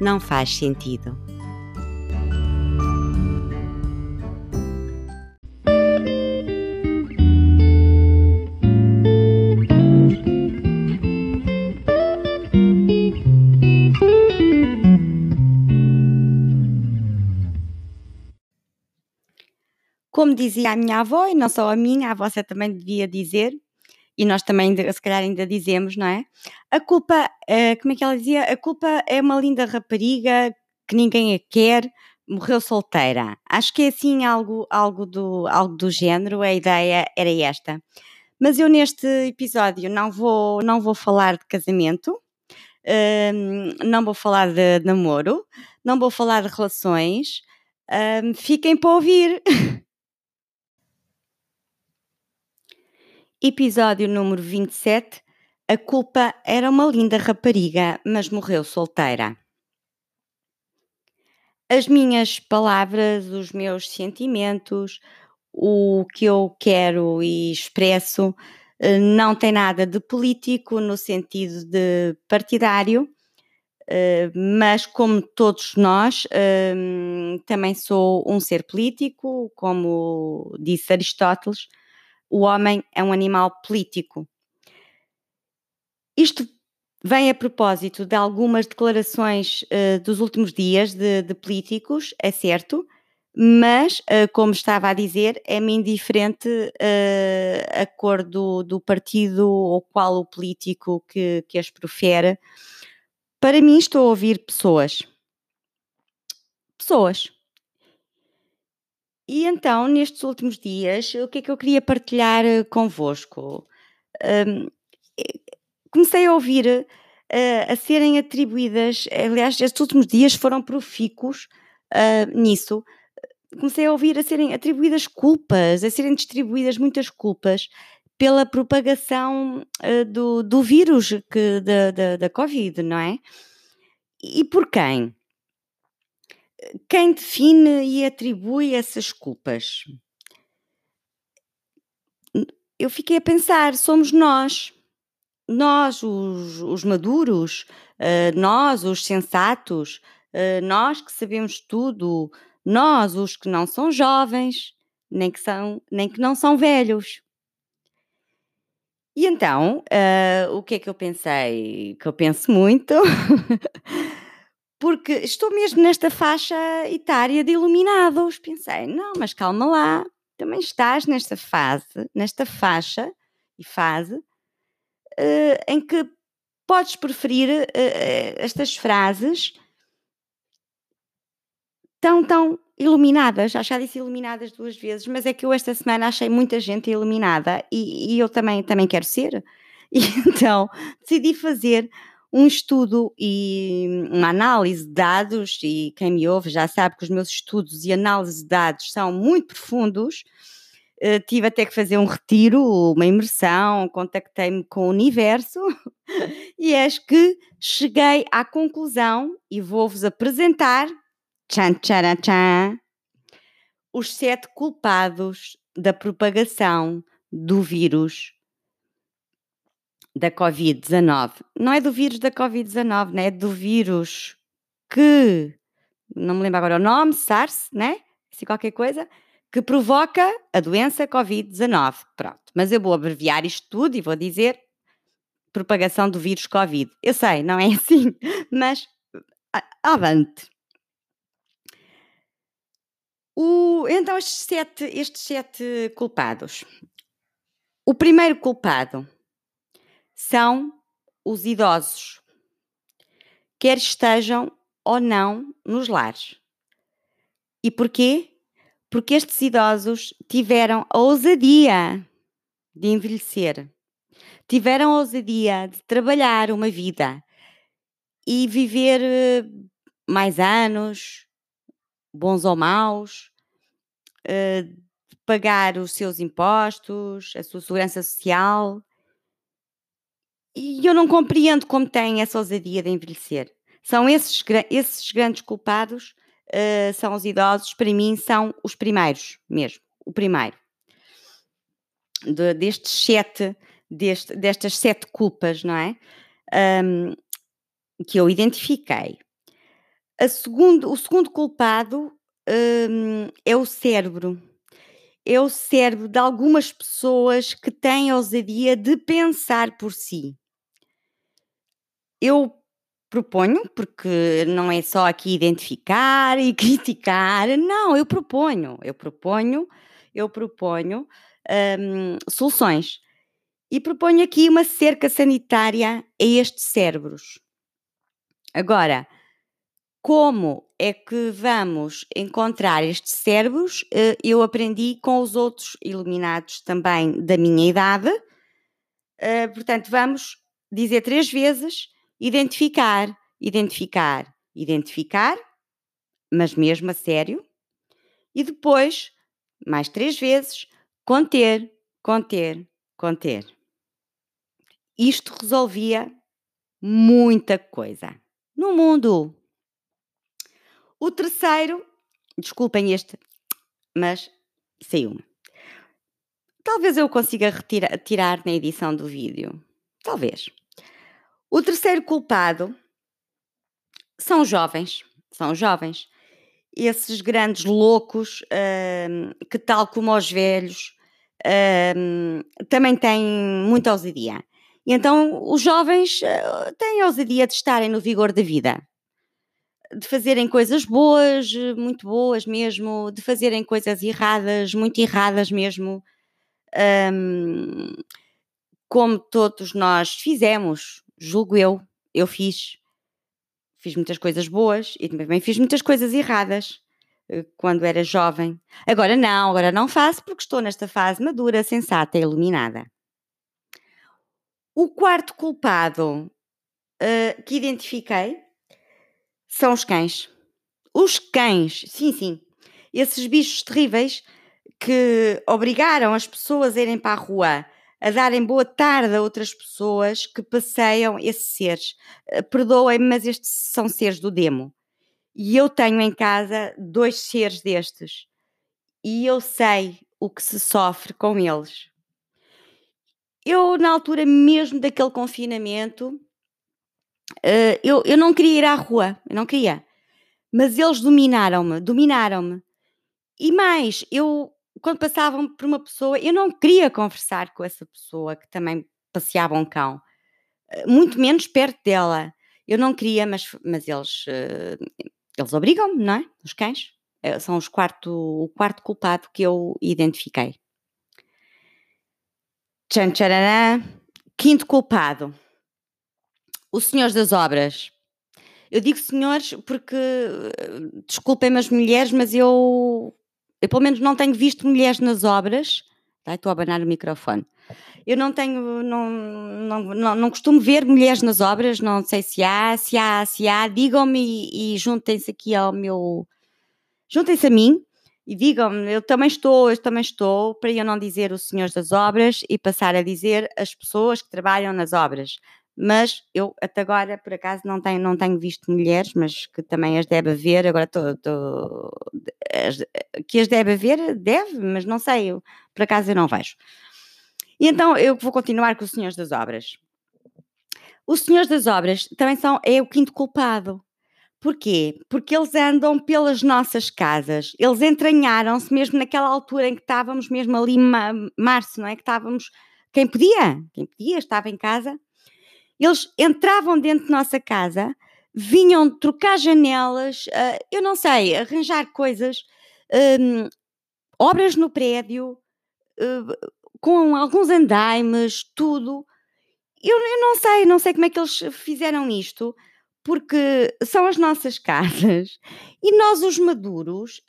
não faz sentido. Como dizia a minha avó, e não só a minha, a vossa também devia dizer, e nós também, se calhar, ainda dizemos, não é? A culpa, uh, como é que ela dizia? A culpa é uma linda rapariga que ninguém a quer, morreu solteira. Acho que é assim algo, algo, do, algo do género, a ideia era esta. Mas eu neste episódio não vou, não vou falar de casamento, uh, não vou falar de namoro, não vou falar de relações. Uh, fiquem para ouvir. Episódio número 27. A culpa era uma linda rapariga, mas morreu solteira. As minhas palavras, os meus sentimentos, o que eu quero e expresso, eh, não tem nada de político no sentido de partidário, eh, mas como todos nós, ehm, também sou um ser político, como disse Aristóteles o homem é um animal político. Isto vem a propósito de algumas declarações uh, dos últimos dias de, de, políticos, é certo, mas, uh, como estava a dizer, é-me indiferente uh, a cor do, do, partido ou qual o político que, que as profere. Para mim, estou a ouvir pessoas. Pessoas. E então, nestes últimos dias, o que é que eu queria partilhar eh, convosco? Um, comecei a ouvir uh, a serem atribuídas, aliás, estes últimos dias foram profícuos uh, nisso. Comecei a ouvir a serem atribuídas culpas, a serem distribuídas muitas culpas pela propagação uh, do, do vírus que, da, da, da Covid, não é? E por quem? Quem define e atribui essas culpas? Eu fiquei a pensar, somos nós, nós, os, os maduros, uh, nós, os sensatos, uh, nós que sabemos tudo, nós, os que não são jovens, nem que, são, nem que não são velhos. E então, uh, o que é que eu pensei? Que eu penso muito. porque estou mesmo nesta faixa etária de iluminados. Pensei, não, mas calma lá, também estás nesta fase, nesta faixa e fase uh, em que podes preferir uh, estas frases tão, tão iluminadas. Já disse iluminadas duas vezes, mas é que eu esta semana achei muita gente iluminada e, e eu também, também quero ser. E então decidi fazer um estudo e uma análise de dados, e quem me ouve já sabe que os meus estudos e análise de dados são muito profundos. Uh, tive até que fazer um retiro, uma imersão, contactei-me com o universo e acho que cheguei à conclusão e vou-vos apresentar tchan, tchan, tchan, os sete culpados da propagação do vírus da Covid-19. Não é do vírus da Covid-19, né? é do vírus que, não me lembro agora o nome, SARS, né? Se qualquer coisa, que provoca a doença Covid-19. Pronto. Mas eu vou abreviar isto tudo e vou dizer propagação do vírus Covid. Eu sei, não é assim, mas avante. O, então, estes sete, estes sete culpados. O primeiro culpado são os idosos, quer estejam ou não nos lares. E porquê? Porque estes idosos tiveram a ousadia de envelhecer, tiveram a ousadia de trabalhar uma vida e viver mais anos, bons ou maus, uh, pagar os seus impostos, a sua segurança social. E eu não compreendo como têm essa ousadia de envelhecer. São esses, esses grandes culpados, uh, são os idosos, para mim são os primeiros mesmo, o primeiro. De, destes sete, deste, destas sete culpas, não é? Um, que eu identifiquei. Segundo, o segundo culpado um, é o cérebro. É o cérebro de algumas pessoas que têm a ousadia de pensar por si. Eu proponho, porque não é só aqui identificar e criticar, não, eu proponho, eu proponho, eu proponho um, soluções. E proponho aqui uma cerca sanitária a estes cérebros. Agora, como é que vamos encontrar estes cérebros? Eh, eu aprendi com os outros iluminados também da minha idade. Eh, portanto, vamos dizer três vezes: identificar, identificar, identificar, mas mesmo a sério. E depois, mais três vezes, conter, conter, conter. Isto resolvia muita coisa no mundo. O terceiro, desculpem este, mas saiu-me. Talvez eu consiga retirar, tirar na edição do vídeo. Talvez. O terceiro culpado são jovens. São jovens. Esses grandes loucos hum, que, tal como os velhos, hum, também têm muita ousadia. E então os jovens uh, têm a ousadia de estarem no vigor da vida, de fazerem coisas boas, muito boas mesmo, de fazerem coisas erradas, muito erradas mesmo, um, como todos nós fizemos, julgo eu, eu fiz. Fiz muitas coisas boas e também fiz muitas coisas erradas eh, quando era jovem. Agora não, agora não faço porque estou nesta fase madura, sensata e iluminada. O quarto culpado uh, que identifiquei são os cães. Os cães, sim, sim. Esses bichos terríveis que obrigaram as pessoas a irem para a rua a darem boa tarde a outras pessoas que passeiam esses seres. Uh, Perdoem-me, mas estes são seres do demo. E eu tenho em casa dois seres destes. E eu sei o que se sofre com eles. Eu, na altura mesmo daquele confinamento, uh, eu, eu não queria ir à rua, eu não queria. Mas eles dominaram-me, dominaram-me. E mais, eu, quando passavam por uma pessoa, eu não queria conversar com essa pessoa que também passeava um cão, uh, muito menos perto dela. Eu não queria, mas, mas eles, uh, eles obrigam-me, não é? Os cães. São os quarto, o quarto culpado que eu identifiquei. Tchan, tcharará. Quinto culpado. Os senhores das obras. Eu digo senhores porque, desculpem-me as mulheres, mas eu, eu pelo menos não tenho visto mulheres nas obras. Tá, estou a abanar o microfone. Eu não tenho, não, não, não, não, costumo ver mulheres nas obras, não sei se há, se há, se há, digam-me e, e juntem-se aqui ao meu, juntem-se a mim e digam-me, eu também estou, eu também estou, para eu não dizer os senhores das obras e passar a dizer as pessoas que trabalham nas obras. Mas eu até agora, por acaso, não tenho, não tenho visto mulheres, mas que também as deve haver, agora estou. que as deve haver, deve, mas não sei, eu, por acaso eu não vejo. E então eu vou continuar com os senhores das obras. Os senhores das obras também são, é o quinto culpado. Porquê? Porque eles andam pelas nossas casas, eles entranharam-se mesmo naquela altura em que estávamos, mesmo ali março, não é? Que estávamos, quem podia, quem podia, estava em casa, eles entravam dentro de nossa casa, vinham trocar janelas, uh, eu não sei, arranjar coisas, um, obras no prédio, uh, com alguns andaimes, tudo. Eu, eu não sei, não sei como é que eles fizeram isto porque são as nossas casas e nós, os maduros,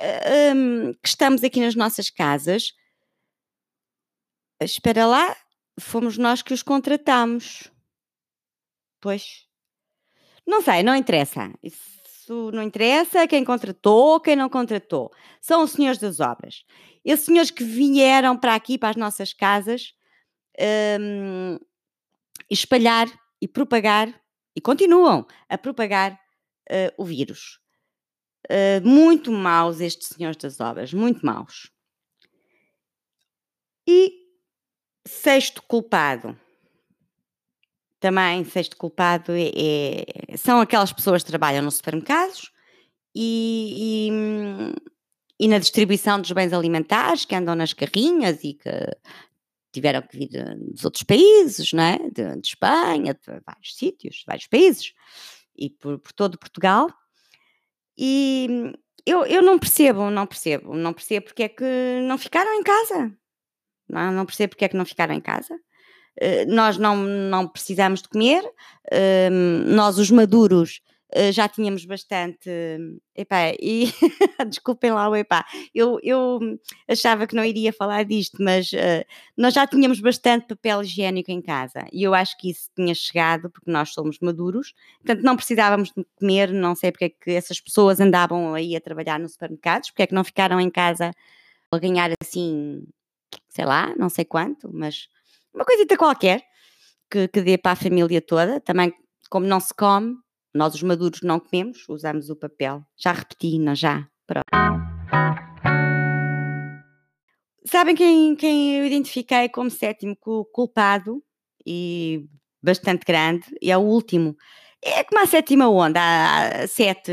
um, que estamos aqui nas nossas casas, espera lá, fomos nós que os contratamos. Pois. Não sei, não interessa. isso não interessa quem contratou, quem não contratou. São os senhores das obras. Esses senhores que vieram para aqui, para as nossas casas, um, espalhar e propagar, e continuam a propagar uh, o vírus. Uh, muito maus estes senhores das obras, muito maus. E sexto culpado. Também, sexto culpado é, é, são aquelas pessoas que trabalham nos supermercados e, e, e, na distribuição dos bens alimentares, que andam nas carrinhas e que tiveram que vir dos outros países, não é? de, de Espanha, de vários sítios, vários países, e por, por todo Portugal. E eu, eu não percebo, não percebo, não percebo porque é que não ficaram em casa. Não, não percebo porque é que não ficaram em casa. Uh, nós não, não precisamos de comer, uh, nós os maduros eh, já tínhamos bastante. Epá, e desculpem lá o epá, eu, eu achava que não iria falar disto, mas uh, nós já tínhamos bastante papel higiênico em casa. E eu acho que isso tinha chegado porque nós somos maduros, portanto não precisávamos de comer, não sei porque é que essas pessoas andavam aí a trabalhar nos supermercados, porque é que não ficaram em casa a ganhar assim, sei lá, não sei quanto, mas uma coisita qualquer que, que dê para a família toda, também como não se come, nós, os maduros, não comemos, usamos o papel. Já repeti, não já? Pronto. Sabem quem, quem eu identifiquei como sétimo culpado e bastante grande? E é o último. É como a sétima onda, há sete.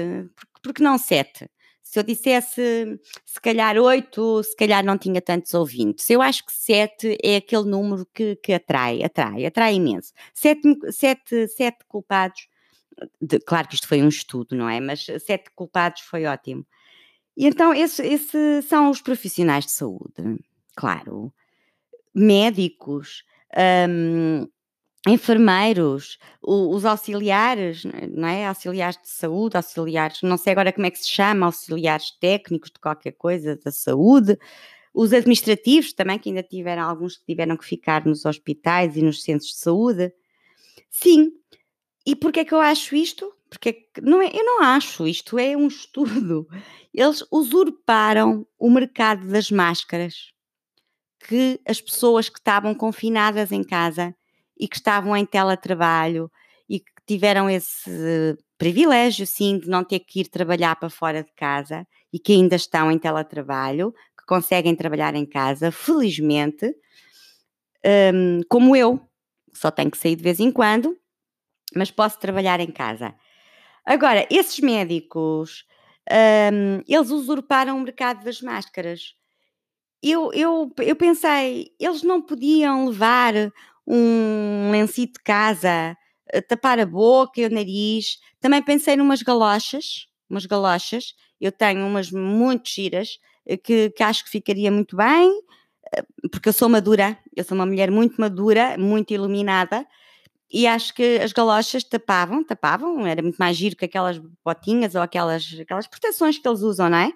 Porque não sete? Se eu dissesse se calhar oito, se calhar não tinha tantos ouvintes. Eu acho que sete é aquele número que, que atrai, atrai, atrai imenso. Sete, sete, sete culpados de, claro que isto foi um estudo, não é? Mas sete culpados foi ótimo. E então, esses esse são os profissionais de saúde, claro. Médicos, um, enfermeiros, os auxiliares, não é? Auxiliares de saúde, auxiliares, não sei agora como é que se chama, auxiliares técnicos de qualquer coisa da saúde, os administrativos também, que ainda tiveram alguns que tiveram que ficar nos hospitais e nos centros de saúde. Sim, e porquê é que eu acho isto? Porque não é, eu não acho, isto é um estudo. Eles usurparam o mercado das máscaras que as pessoas que estavam confinadas em casa e que estavam em teletrabalho e que tiveram esse privilégio, sim, de não ter que ir trabalhar para fora de casa e que ainda estão em teletrabalho, que conseguem trabalhar em casa, felizmente, um, como eu, só tenho que sair de vez em quando, mas posso trabalhar em casa. Agora, esses médicos, um, eles usurparam o mercado das máscaras. Eu, eu, eu pensei, eles não podiam levar um lencinho de casa, tapar a boca e o nariz. Também pensei numas galochas, umas galochas. Eu tenho umas muito giras eh, que, que acho que ficaria muito bem, eh, porque eu sou madura, eu sou uma mulher muito madura, muito iluminada, e acho que as galochas tapavam, tapavam, era muito mais giro que aquelas botinhas ou aquelas, aquelas proteções que eles usam, não é?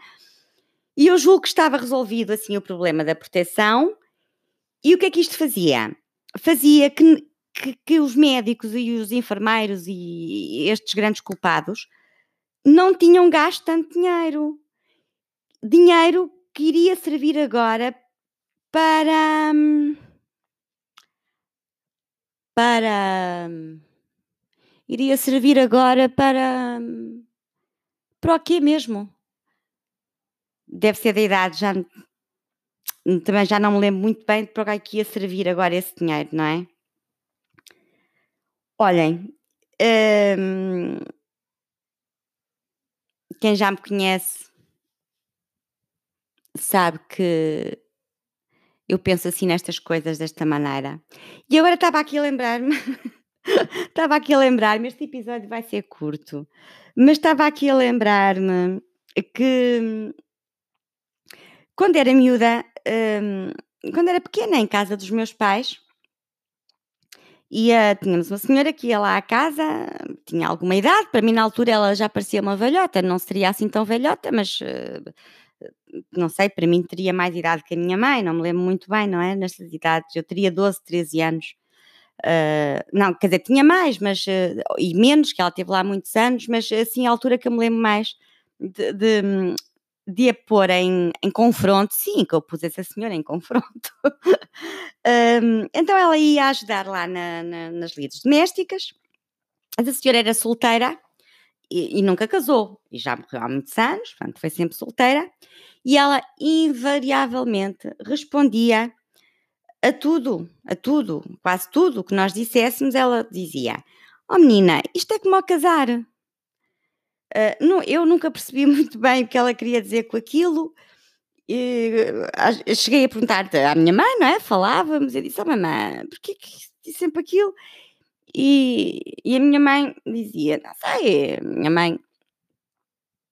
E eu julgo que estava resolvido assim o problema da proteção. E o que é que isto fazia? Fazia que, que, que os médicos e os enfermeiros e estes grandes culpados não tinham gasto tanto dinheiro. Dinheiro que iria servir agora para. Hum, para. Iria servir agora para. Para o quê mesmo? Deve ser da idade, já. Também já não me lembro muito bem para o que ia servir agora esse dinheiro, não é? Olhem, hum, quem já me conhece sabe que eu penso assim nestas coisas desta maneira. E agora estava aqui a lembrar-me, estava aqui a lembrar-me, este episódio vai ser curto, mas estava aqui a lembrar-me que quando era miúda, hum, quando era pequena, em casa dos meus pais, ia, tínhamos uma senhora que ia lá à casa, tinha alguma idade, para mim na altura ela já parecia uma velhota, não seria assim tão velhota, mas uh, não sei, para mim teria mais idade que a minha mãe, não me lembro muito bem, não é? Nestas idades, eu teria 12, 13 anos. Uh, não, quer dizer, tinha mais, mas uh, e menos, que ela teve lá muitos anos, mas assim a altura que eu me lembro mais de, de, de a pôr em, em, confronto, sim, que eu pus essa senhora em confronto. um, então ela ia ajudar lá na, na, nas lides domésticas. A senhora era solteira e, e, nunca casou, e já morreu há muitos anos, portanto foi sempre solteira, e ela invariavelmente respondia a tudo, a tudo, quase tudo que nós disséssemos, ela dizia: Oh menina, isto é como ao casar. Uh, não, eu nunca percebi muito bem o que ela queria dizer com aquilo. E, uh, cheguei a perguntar à minha mãe, não é? Falávamos, eu disse: Oh mamãe, porquê que disse sempre aquilo? E, e a minha mãe dizia: Não sei, minha mãe.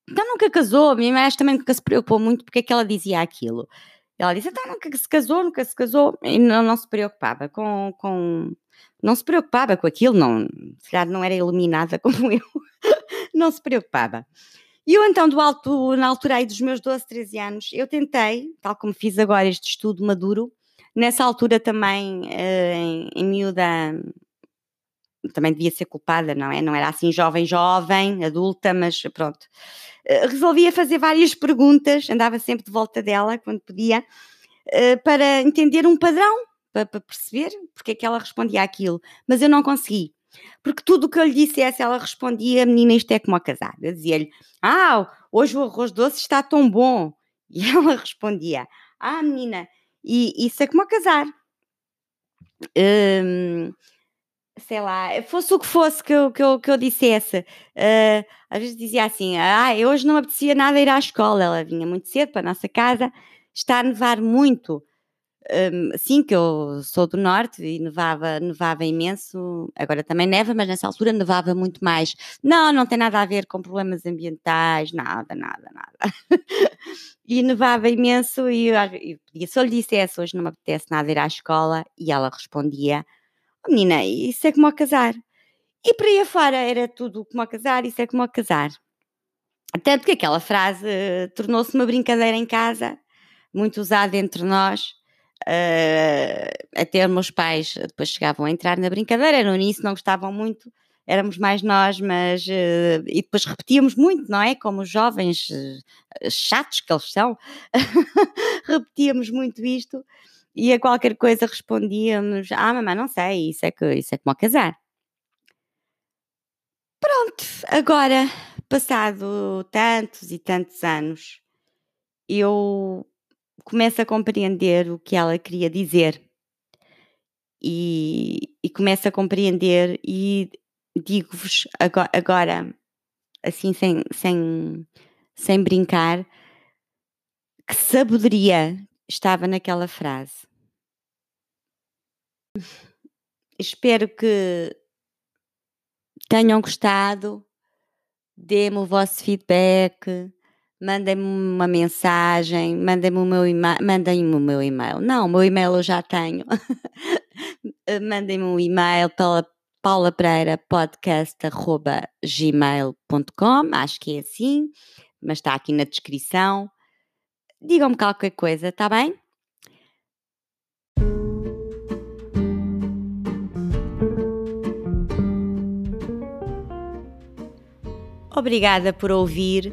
Então nunca casou, a minha mãe também nunca se preocupou muito porque é que ela dizia aquilo. Ela disse: Então nunca se casou, nunca se casou, e não, não se preocupava com, com. Não se preocupava com aquilo, não, se calhar não era iluminada como eu, não se preocupava. E eu então, do alto, na altura aí dos meus 12, 13 anos, eu tentei, tal como fiz agora este estudo maduro, nessa altura também, eh, em, em miúda, também devia ser culpada, não é? Não era assim jovem, jovem, adulta, mas pronto. Eh, resolvia fazer várias perguntas, andava sempre de volta dela quando podia, eh, para entender um padrão, para, perceber porque é que ela respondia aquilo, mas eu não consegui. Porque tudo o que eu lhe dissesse, ela respondia: menina, isto é como a casar. Eu dizia-lhe: Ah, hoje o arroz doce está tão bom. E ela respondia: Ah, menina, e isso é como a casar. Hum, sei lá, fosse o que fosse que eu, que eu, que eu dissesse, uh, às vezes dizia assim: Ah, eu hoje não apetecia nada ir à escola. Ela vinha muito cedo para a nossa casa, está a nevar muito. Um, sim, que eu sou do norte e nevava, nevava imenso. Agora também neva, mas nessa altura nevava muito mais. Não, não tem nada a ver com problemas ambientais, nada, nada, nada. e nevava imenso e, e se eu lhe dissesse hoje não me apetece nada ir à escola, e ela respondia: oh, Menina, isso é como a casar. E por aí afora era tudo como a casar, isso é como a casar. Tanto que aquela frase uh, tornou-se uma brincadeira em casa, muito usada entre nós Uh, até os meus pais depois chegavam a entrar na brincadeira, no início não gostavam muito, éramos mais nós, mas uh, e depois repetíamos muito, não é? Como os jovens uh, chatos que eles são, repetíamos muito isto e a qualquer coisa respondíamos: Ah, mamãe, não sei, isso é, que, isso é como casar. Pronto, agora, passado tantos e tantos anos, eu começo a compreender o que ela queria dizer. E, e começo a compreender e digo-vos agora, agora, assim sem, sem, sem brincar que sabedoria estava naquela frase. Espero que tenham gostado, dê-me o vosso feedback, mandem-me uma mensagem, mandem-me o meu e-mail, mandem-me o meu e-mail. Não, o meu e-mail eu já tenho. mandem-me um e-mail pela Paula acho que é assim, mas está aqui na descrição. Digam-me qualquer coisa, está bem? Obrigada por ouvir